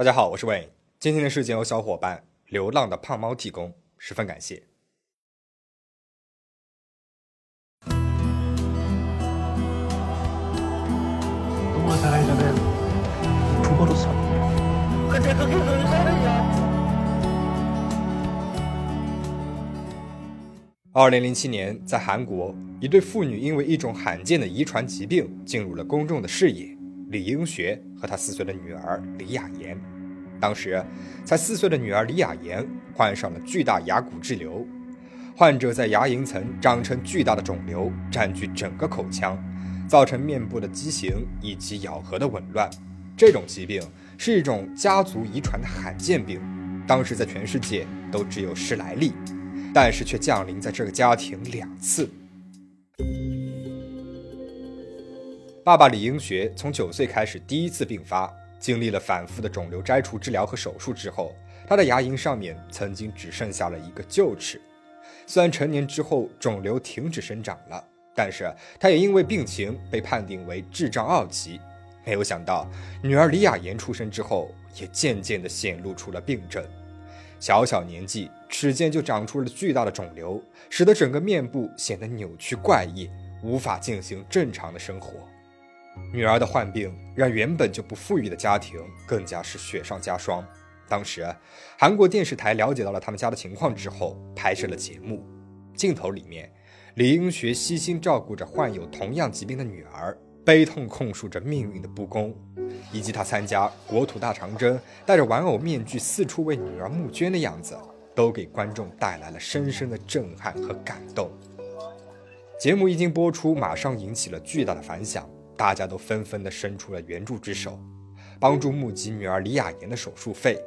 大家好，我是魏。今天的事件由小伙伴流浪的胖猫提供，十分感谢。二零零七年，在韩国，一对父女因为一种罕见的遗传疾病进入了公众的视野。李英学和他四岁的女儿李雅妍，当时才四岁的女儿李雅妍患上了巨大牙骨质瘤，患者在牙龈层长成巨大的肿瘤，占据整个口腔，造成面部的畸形以及咬合的紊乱。这种疾病是一种家族遗传的罕见病，当时在全世界都只有十来例，但是却降临在这个家庭两次。爸爸李英学从九岁开始第一次病发，经历了反复的肿瘤摘除治疗和手术之后，他的牙龈上面曾经只剩下了一个臼齿。虽然成年之后肿瘤停止生长了，但是他也因为病情被判定为智障二级。没有想到，女儿李雅妍出生之后，也渐渐地显露出了病症。小小年纪，齿间就长出了巨大的肿瘤，使得整个面部显得扭曲怪异，无法进行正常的生活。女儿的患病让原本就不富裕的家庭更加是雪上加霜。当时，韩国电视台了解到了他们家的情况之后，拍摄了节目。镜头里面，李英学悉心照顾着患有同样疾病的女儿，悲痛控诉着命运的不公，以及他参加国土大长征，戴着玩偶面具四处为女儿募捐的样子，都给观众带来了深深的震撼和感动。节目一经播出，马上引起了巨大的反响。大家都纷纷地伸出了援助之手，帮助募集女儿李雅妍的手术费，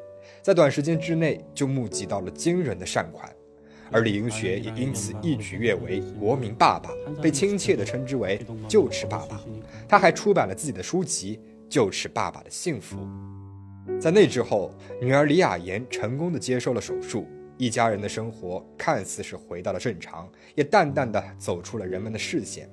在短时间之内就募集到了惊人的善款，而李英学也因此一举跃为国民爸爸，被亲切地称之为“臼齿爸爸”。他还出版了自己的书籍《臼齿爸爸的幸福》。在那之后，女儿李雅妍成功地接受了手术，一家人的生活看似是回到了正常，也淡淡的走出了人们的视线。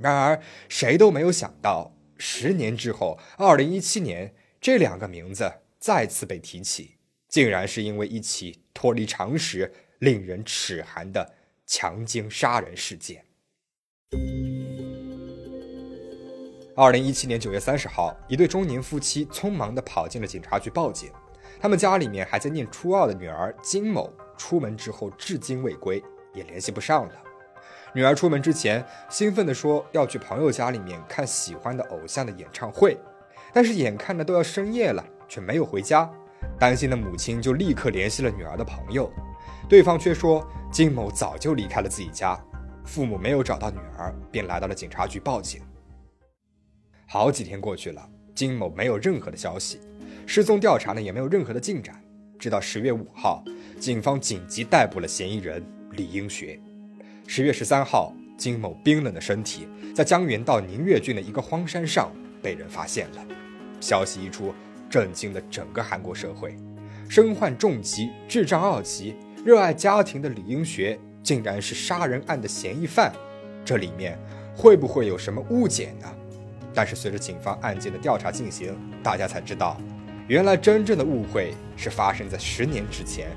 然而，谁都没有想到，十年之后，二零一七年，这两个名字再次被提起，竟然是因为一起脱离常识、令人齿寒的强奸杀人事件。二零一七年九月三十号，一对中年夫妻匆忙地跑进了警察局报警，他们家里面还在念初二的女儿金某出门之后至今未归，也联系不上了。女儿出门之前，兴奋地说要去朋友家里面看喜欢的偶像的演唱会，但是眼看着都要深夜了，却没有回家。担心的母亲就立刻联系了女儿的朋友，对方却说金某早就离开了自己家。父母没有找到女儿，便来到了警察局报警。好几天过去了，金某没有任何的消息，失踪调查呢也没有任何的进展。直到十月五号，警方紧急逮捕了嫌疑人李英学。十月十三号，金某冰冷的身体在江原道宁越郡的一个荒山上被人发现了。消息一出，震惊了整个韩国社会。身患重疾、智障二级、热爱家庭的李英学，竟然是杀人案的嫌疑犯。这里面会不会有什么误解呢？但是随着警方案件的调查进行，大家才知道，原来真正的误会是发生在十年之前，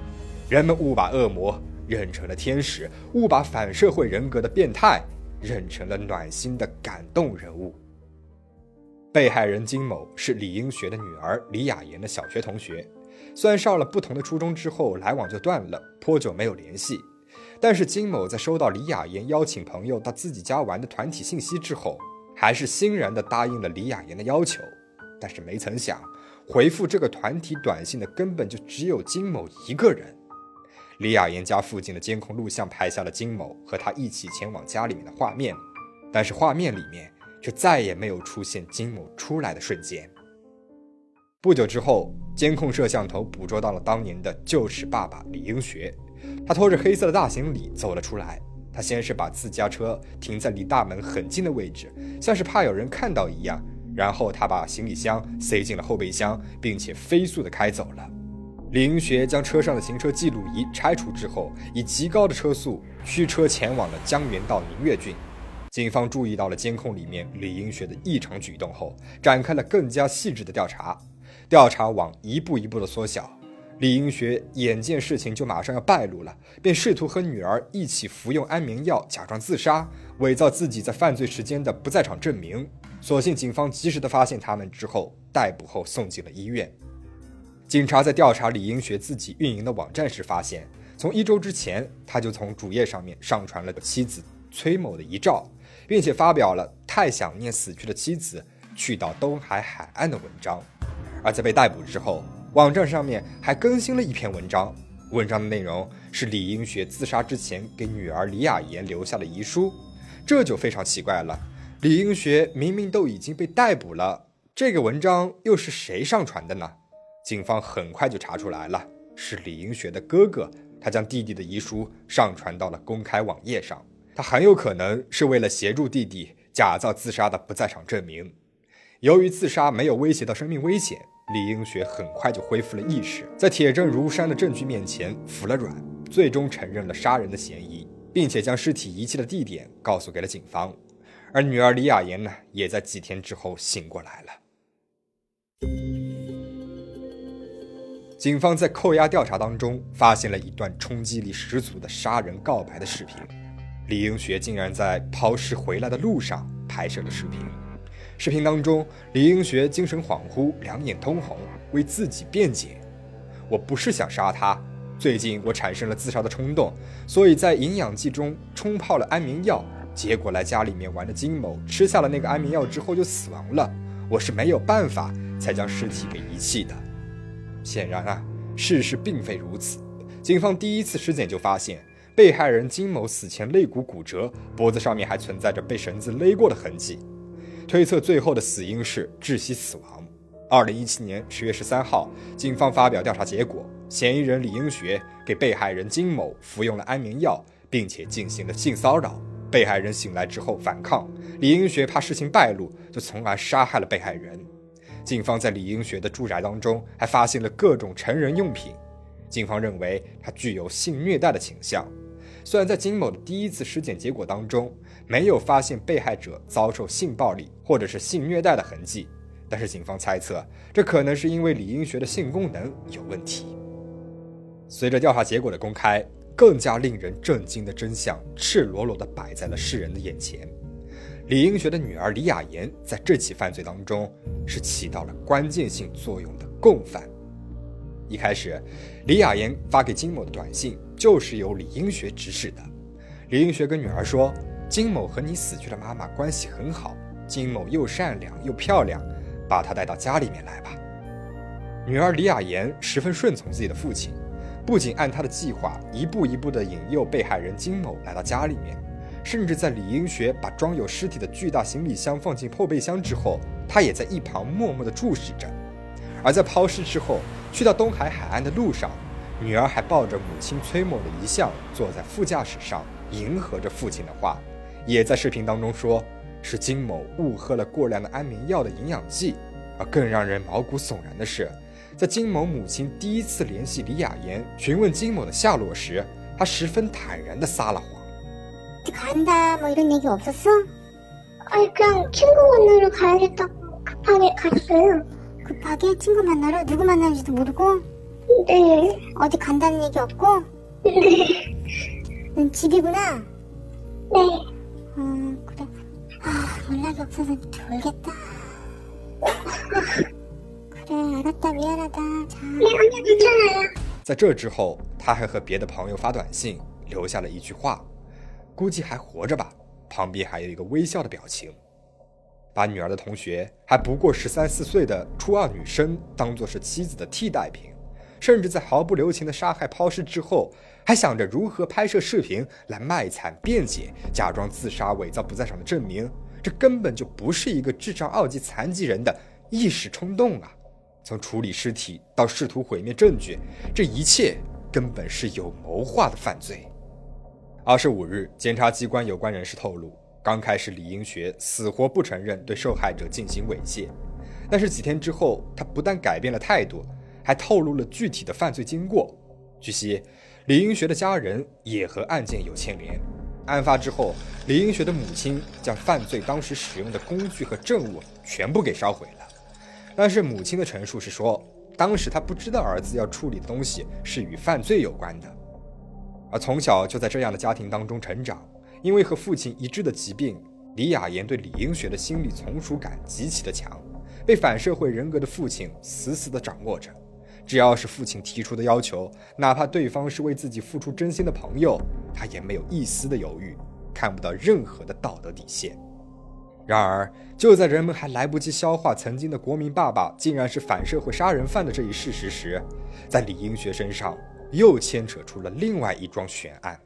人们误把恶魔。认成了天使，误把反社会人格的变态认成了暖心的感动人物。被害人金某是李英学的女儿李雅妍的小学同学，虽然上了不同的初中之后来往就断了，颇久没有联系，但是金某在收到李雅妍邀请朋友到自己家玩的团体信息之后，还是欣然地答应了李雅妍的要求。但是没曾想，回复这个团体短信的根本就只有金某一个人。李雅妍家附近的监控录像拍下了金某和他一起前往家里面的画面，但是画面里面却再也没有出现金某出来的瞬间。不久之后，监控摄像头捕捉到了当年的旧齿爸爸李英学，他拖着黑色的大行李走了出来。他先是把自家车停在离大门很近的位置，像是怕有人看到一样，然后他把行李箱塞进了后备箱，并且飞速的开走了。李英学将车上的行车记录仪拆除之后，以极高的车速驱车前往了江原道宁越郡。警方注意到了监控里面李英学的异常举动后，展开了更加细致的调查。调查网一步一步的缩小。李英学眼见事情就马上要败露了，便试图和女儿一起服用安眠药，假装自杀，伪造自己在犯罪时间的不在场证明。所幸警方及时的发现他们之后，逮捕后送进了医院。警察在调查李英学自己运营的网站时发现，从一周之前他就从主页上面上传了妻子崔某的遗照，并且发表了太想念死去的妻子去到东海海岸的文章。而在被逮捕之后，网站上面还更新了一篇文章，文章的内容是李英学自杀之前给女儿李雅妍留下的遗书，这就非常奇怪了。李英学明明都已经被逮捕了，这个文章又是谁上传的呢？警方很快就查出来了，是李英学的哥哥，他将弟弟的遗书上传到了公开网页上，他很有可能是为了协助弟弟假造自杀的不在场证明。由于自杀没有威胁到生命危险。李英学很快就恢复了意识，在铁证如山的证据面前服了软，最终承认了杀人的嫌疑，并且将尸体遗弃的地点告诉给了警方。而女儿李雅妍呢，也在几天之后醒过来了。警方在扣押调查当中发现了一段冲击力十足的杀人告白的视频，李英学竟然在抛尸回来的路上拍摄了视频。视频当中，李英学精神恍惚，两眼通红，为自己辩解：“我不是想杀他，最近我产生了自杀的冲动，所以在营养剂中冲泡了安眠药，结果来家里面玩的金某吃下了那个安眠药之后就死亡了，我是没有办法才将尸体给遗弃的。”显然啊，事实并非如此。警方第一次尸检就发现，被害人金某死前肋骨骨折，脖子上面还存在着被绳子勒过的痕迹。推测最后的死因是窒息死亡。二零一七年十月十三号，警方发表调查结果，嫌疑人李英学给被害人金某服用了安眠药，并且进行了性骚扰。被害人醒来之后反抗，李英学怕事情败露，就从而杀害了被害人。警方在李英学的住宅当中还发现了各种成人用品，警方认为他具有性虐待的倾向。虽然在金某的第一次尸检结果当中，没有发现被害者遭受性暴力或者是性虐待的痕迹，但是警方猜测，这可能是因为李英学的性功能有问题。随着调查结果的公开，更加令人震惊的真相赤裸裸地摆在了世人的眼前：李英学的女儿李雅妍在这起犯罪当中是起到了关键性作用的共犯。一开始，李雅妍发给金某的短信就是由李英学指使的。李英学跟女儿说。金某和你死去的妈妈关系很好，金某又善良又漂亮，把她带到家里面来吧。女儿李雅妍十分顺从自己的父亲，不仅按他的计划一步一步地引诱被害人金某来到家里面，甚至在李英学把装有尸体的巨大行李箱放进后备箱之后，他也在一旁默默地注视着。而在抛尸之后，去到东海海岸的路上，女儿还抱着母亲崔某的遗像坐在副驾驶上，迎合着父亲的话。也在视频当中说，是金某误喝了过量的安眠药的营养剂。而更让人毛骨悚然的是，在金某母亲第一次联系李雅妍询问金某的下落时，她十分坦然地撒了谎。 간다 뭐 이런 얘기 없었어 아니 그냥 친구 만나러 가야겠다고 급하게 갔어요 급하게 친구 만나러 누구 만나는지도 모르고 네 어디 간다는 얘기 없고 네 넌 집이구나 네. 음, 그래. 아, 연락이 없어서 졸겠다. 그래, 알았다, 미안하다. 자. 네, 아니요, 괜찮아요. 估计还活着吧。旁边还有一个微笑的表情。把女儿的同学还不过十三四岁的初二女生当做是妻子的替代品甚至在毫不留情的杀害抛尸之后还想着如何拍摄视频来卖惨辩解假装自杀伪造不在场的证明这根本就不是一个智障二级残疾人的意识冲动啊。从处理尸体到试图毁灭证据这一切根本是有谋划的犯罪。二十五日，检察机关有关人士透露，刚开始李英学死活不承认对受害者进行猥亵，但是几天之后，他不但改变了态度。还透露了具体的犯罪经过。据悉，李英学的家人也和案件有牵连。案发之后，李英学的母亲将犯罪当时使用的工具和证物全部给烧毁了。但是母亲的陈述是说，当时她不知道儿子要处理的东西是与犯罪有关的。而从小就在这样的家庭当中成长，因为和父亲一致的疾病，李雅妍对李英学的心理从属感极其的强，被反社会人格的父亲死死的掌握着。只要是父亲提出的要求，哪怕对方是为自己付出真心的朋友，他也没有一丝的犹豫，看不到任何的道德底线。然而，就在人们还来不及消化曾经的国民爸爸竟然是反社会杀人犯的这一事实时，在李英学身上又牵扯出了另外一桩悬案。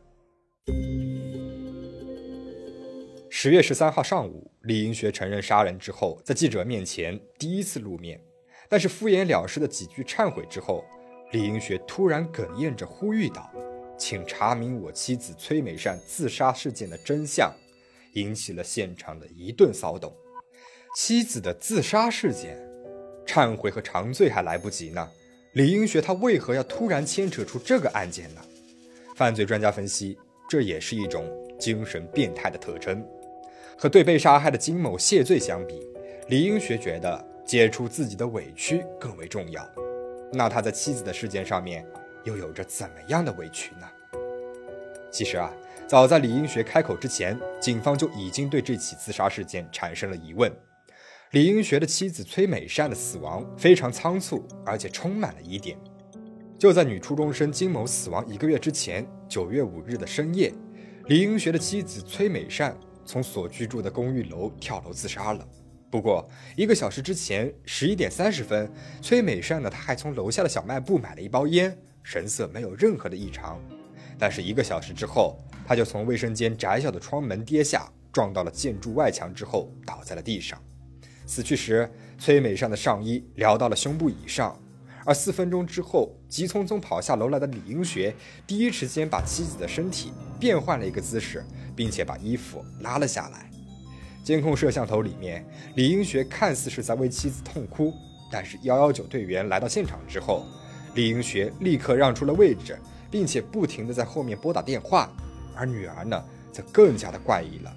十月十三号上午，李英学承认杀人之后，在记者面前第一次露面。但是敷衍了事的几句忏悔之后，李英学突然哽咽着呼吁道：“请查明我妻子崔美善自杀事件的真相。”引起了现场的一顿骚动。妻子的自杀事件，忏悔和长罪还来不及呢，李英学他为何要突然牵扯出这个案件呢？犯罪专家分析，这也是一种精神变态的特征。和对被杀害的金某谢罪相比，李英学觉得。解除自己的委屈更为重要。那他在妻子的事件上面又有着怎么样的委屈呢？其实啊，早在李英学开口之前，警方就已经对这起自杀事件产生了疑问。李英学的妻子崔美善的死亡非常仓促，而且充满了疑点。就在女初中生金某死亡一个月之前，九月五日的深夜，李英学的妻子崔美善从所居住的公寓楼跳楼自杀了。不过，一个小时之前，十一点三十分，崔美善呢，她还从楼下的小卖部买了一包烟，神色没有任何的异常。但是一个小时之后，他就从卫生间窄小的窗门跌下，撞到了建筑外墙之后，倒在了地上。死去时，崔美善的上衣撩到了胸部以上。而四分钟之后，急匆匆跑下楼来的李英学，第一时间把妻子的身体变换了一个姿势，并且把衣服拉了下来。监控摄像头里面，李英学看似是在为妻子痛哭，但是幺幺九队员来到现场之后，李英学立刻让出了位置，并且不停的在后面拨打电话。而女儿呢，则更加的怪异了，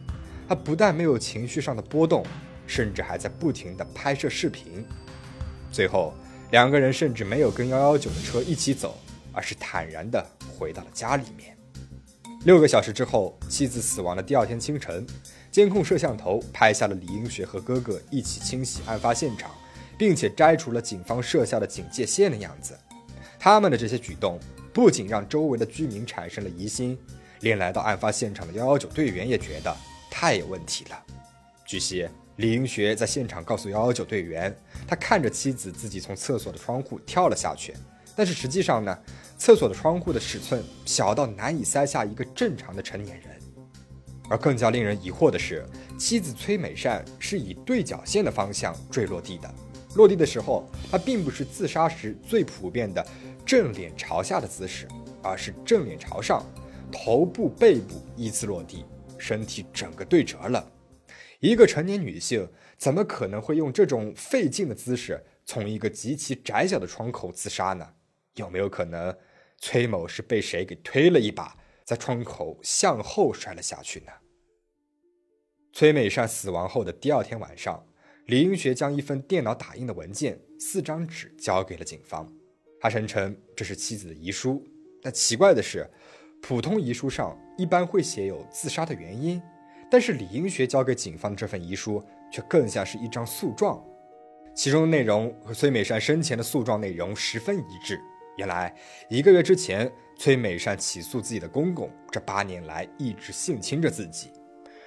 她不但没有情绪上的波动，甚至还在不停的拍摄视频。最后，两个人甚至没有跟幺幺九的车一起走，而是坦然的回到了家里面。六个小时之后，妻子死亡的第二天清晨。监控摄像头拍下了李英学和哥哥一起清洗案发现场，并且摘除了警方设下的警戒线的样子。他们的这些举动不仅让周围的居民产生了疑心，连来到案发现场的幺幺九队员也觉得太有问题了。据悉，李英学在现场告诉幺幺九队员，他看着妻子自己从厕所的窗户跳了下去，但是实际上呢，厕所的窗户的尺寸小到难以塞下一个正常的成年人。而更加令人疑惑的是，妻子崔美善是以对角线的方向坠落地的。落地的时候，她并不是自杀时最普遍的正脸朝下的姿势，而是正脸朝上，头部、背部依次落地，身体整个对折了。一个成年女性怎么可能会用这种费劲的姿势从一个极其窄小的窗口自杀呢？有没有可能，崔某是被谁给推了一把？在窗口向后摔了下去呢。崔美善死亡后的第二天晚上，李英学将一份电脑打印的文件、四张纸交给了警方。他声称这是妻子的遗书。但奇怪的是，普通遗书上一般会写有自杀的原因，但是李英学交给警方的这份遗书却更像是一张诉状，其中的内容和崔美善生前的诉状内容十分一致。原来一个月之前。崔美善起诉自己的公公，这八年来一直性侵着自己。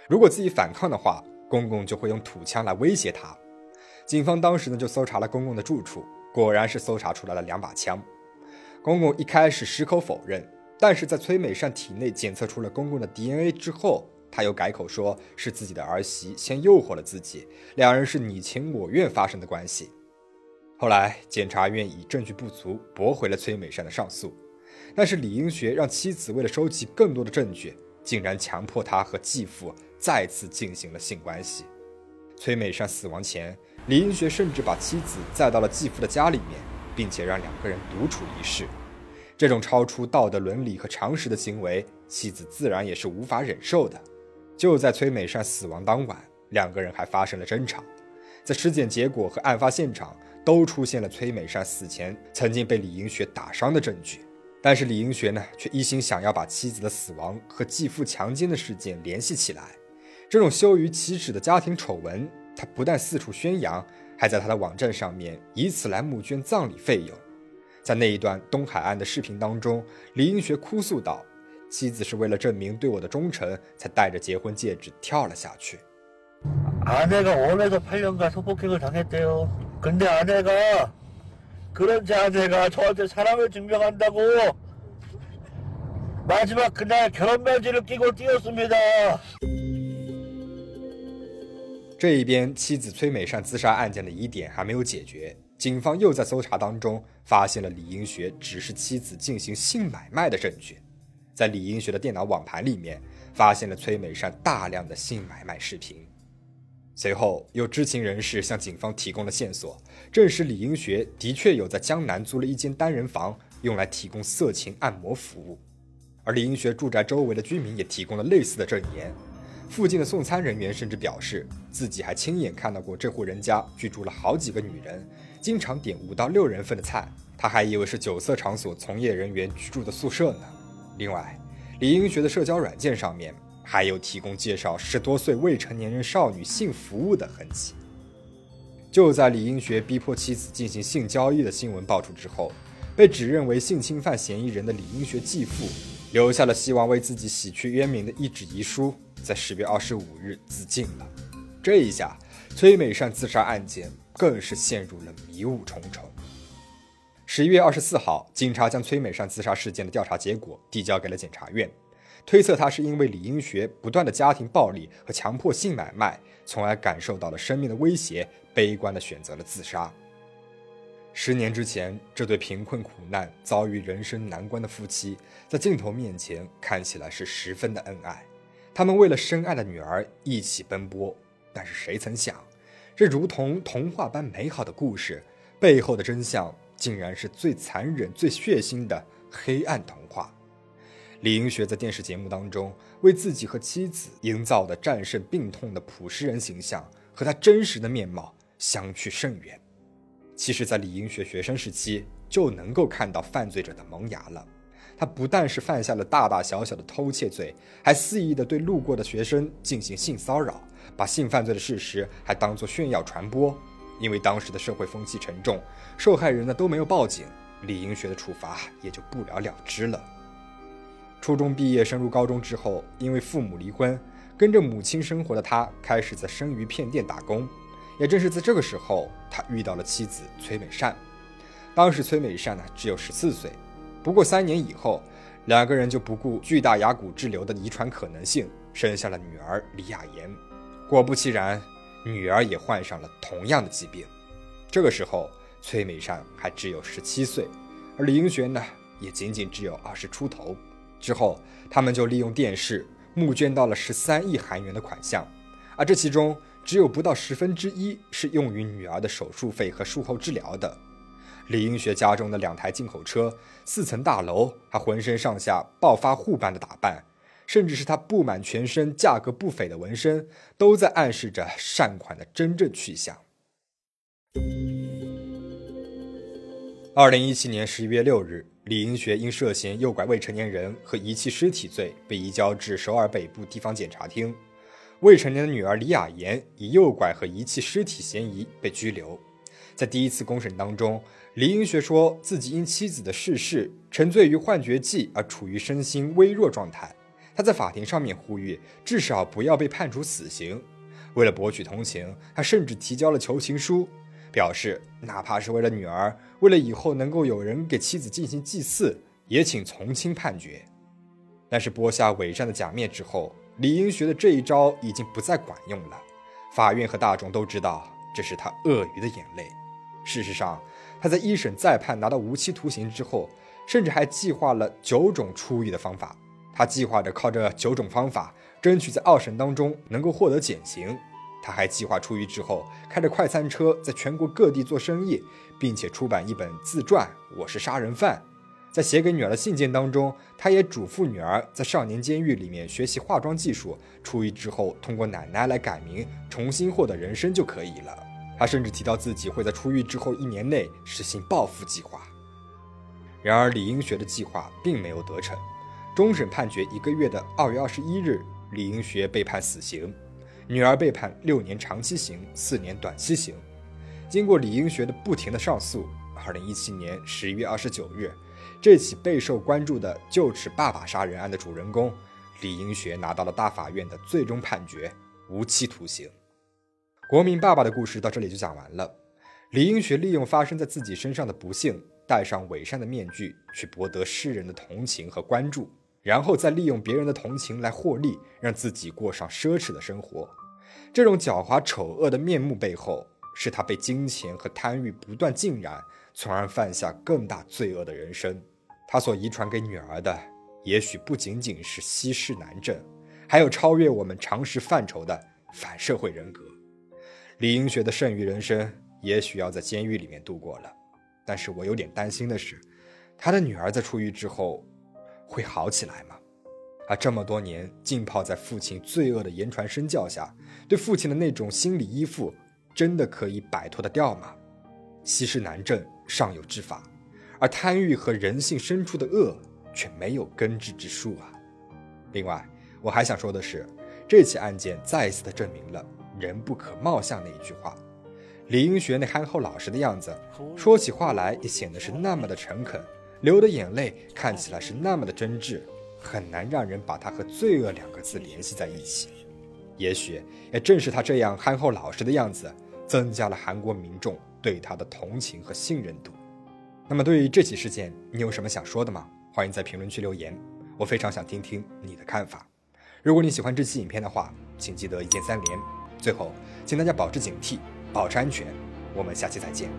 如果自己反抗的话，公公就会用土枪来威胁他。警方当时呢就搜查了公公的住处，果然是搜查出来了两把枪。公公一开始矢口否认，但是在崔美善体内检测出了公公的 DNA 之后，他又改口说是自己的儿媳先诱惑了自己，两人是你情我愿发生的关系。后来检察院以证据不足驳回了崔美善的上诉。但是李英学让妻子为了收集更多的证据，竟然强迫他和继父再次进行了性关系。崔美善死亡前，李英学甚至把妻子载到了继父的家里面，并且让两个人独处一室。这种超出道德伦理和常识的行为，妻子自然也是无法忍受的。就在崔美善死亡当晚，两个人还发生了争吵。在尸检结果和案发现场都出现了崔美善死前曾经被李英学打伤的证据。但是李英学呢，却一心想要把妻子的死亡和继父强奸的事件联系起来。这种羞于启齿的家庭丑闻，他不但四处宣扬，还在他的网站上面以此来募捐葬礼费用。在那一段东海岸的视频当中，李英学哭诉道：“妻子是为了证明对我的忠诚，才戴着结婚戒指跳了下去。”아내가원해서팔년간소폭행을당했대요근데아내가그런제아내가저한테사랑을증명한다고마지막그날결혼면지를끼고뛰었습니다这一边，妻子崔美善自杀案件的疑点还没有解决，警方又在搜查当中发现了李英学指示妻子进行性买卖的证据。 在李英学的电脑网盘里面，发现了崔美善大量的性买卖视频。随后，有知情人士向警方提供了线索，证实李英学的确有在江南租了一间单人房，用来提供色情按摩服务。而李英学住宅周围的居民也提供了类似的证言。附近的送餐人员甚至表示，自己还亲眼看到过这户人家居住了好几个女人，经常点五到六人份的菜。他还以为是酒色场所从业人员居住的宿舍呢。另外，李英学的社交软件上面还有提供介绍十多岁未成年人少女性服务的痕迹。就在李英学逼迫妻子进行性交易的新闻爆出之后，被指认为性侵犯嫌疑人的李英学继父留下了希望为自己洗去冤名的一纸遗书。在十月二十五日自尽了，这一下崔美善自杀案件更是陷入了迷雾重重。十一月二十四号，警察将崔美善自杀事件的调查结果递交给了检察院，推测他是因为李英学不断的家庭暴力和强迫性买卖，从而感受到了生命的威胁，悲观的选择了自杀。十年之前，这对贫困苦难、遭遇人生难关的夫妻，在镜头面前看起来是十分的恩爱。他们为了深爱的女儿一起奔波，但是谁曾想，这如同童话般美好的故事背后的真相，竟然是最残忍、最血腥的黑暗童话。李英学在电视节目当中为自己和妻子营造的战胜病痛的朴实人形象，和他真实的面貌相去甚远。其实，在李英学学生时期就能够看到犯罪者的萌芽了。他不但是犯下了大大小小的偷窃罪，还肆意的对路过的学生进行性骚扰，把性犯罪的事实还当作炫耀传播。因为当时的社会风气沉重，受害人呢都没有报警，李英学的处罚也就不了了之了。初中毕业升入高中之后，因为父母离婚，跟着母亲生活的他开始在生鱼片店打工。也正是在这个时候，他遇到了妻子崔美善。当时崔美善呢只有十四岁。不过三年以后，两个人就不顾巨大牙骨质瘤的遗传可能性，生下了女儿李雅妍。果不其然，女儿也患上了同样的疾病。这个时候，崔美善还只有十七岁，而李英学呢，也仅仅只有二十出头。之后，他们就利用电视募捐到了十三亿韩元的款项，而这其中只有不到十分之一是用于女儿的手术费和术后治疗的。李英学家中的两台进口车、四层大楼，他浑身上下暴发户般的打扮，甚至是他布满全身价格不菲的纹身，都在暗示着善款的真正去向。二零一七年十一月六日，李英学因涉嫌诱拐未成年人和遗弃尸体罪，被移交至首尔北部地方检察厅。未成年的女儿李雅妍以诱拐和遗弃尸体嫌疑被拘留。在第一次公审当中。李英学说自己因妻子的逝世沉醉于幻觉剂而处于身心微弱状态。他在法庭上面呼吁，至少不要被判处死刑。为了博取同情，他甚至提交了求情书，表示哪怕是为了女儿，为了以后能够有人给妻子进行祭祀，也请从轻判决。但是剥下伪善的假面之后，李英学的这一招已经不再管用了。法院和大众都知道，这是他鳄鱼的眼泪。事实上。他在一审再判拿到无期徒刑之后，甚至还计划了九种出狱的方法。他计划着靠这九种方法，争取在二审当中能够获得减刑。他还计划出狱之后，开着快餐车在全国各地做生意，并且出版一本自传《我是杀人犯》。在写给女儿的信件当中，他也嘱咐女儿在少年监狱里面学习化妆技术，出狱之后通过奶奶来改名，重新获得人生就可以了。他甚至提到自己会在出狱之后一年内实行报复计划。然而，李英学的计划并没有得逞。终审判决一个月的二月二十一日，李英学被判死刑，女儿被判六年长期刑、四年短期刑。经过李英学的不停的上诉，二零一七年十一月二十九日，这起备受关注的旧齿爸爸杀人案的主人公李英学拿到了大法院的最终判决——无期徒刑。国民爸爸的故事到这里就讲完了。李英学利用发生在自己身上的不幸，戴上伪善的面具，去博得世人的同情和关注，然后再利用别人的同情来获利，让自己过上奢侈的生活。这种狡猾丑恶的面目背后，是他被金钱和贪欲不断浸染，从而犯下更大罪恶的人生。他所遗传给女儿的，也许不仅仅是稀释难症，还有超越我们常识范畴的反社会人格。李英学的剩余人生，也许要在监狱里面度过了。但是我有点担心的是，他的女儿在出狱之后会好起来吗？他这么多年浸泡在父亲罪恶的言传身教下，对父亲的那种心理依附，真的可以摆脱得掉吗？息事难症尚有治法，而贪欲和人性深处的恶却没有根治之术啊！另外，我还想说的是，这起案件再一次的证明了。人不可貌相那一句话，李英学那憨厚老实的样子，说起话来也显得是那么的诚恳，流的眼泪看起来是那么的真挚，很难让人把他和罪恶两个字联系在一起。也许也正是他这样憨厚老实的样子，增加了韩国民众对他的同情和信任度。那么，对于这起事件，你有什么想说的吗？欢迎在评论区留言，我非常想听听你的看法。如果你喜欢这期影片的话，请记得一键三连。最后，请大家保持警惕，保持安全。我们下期再见。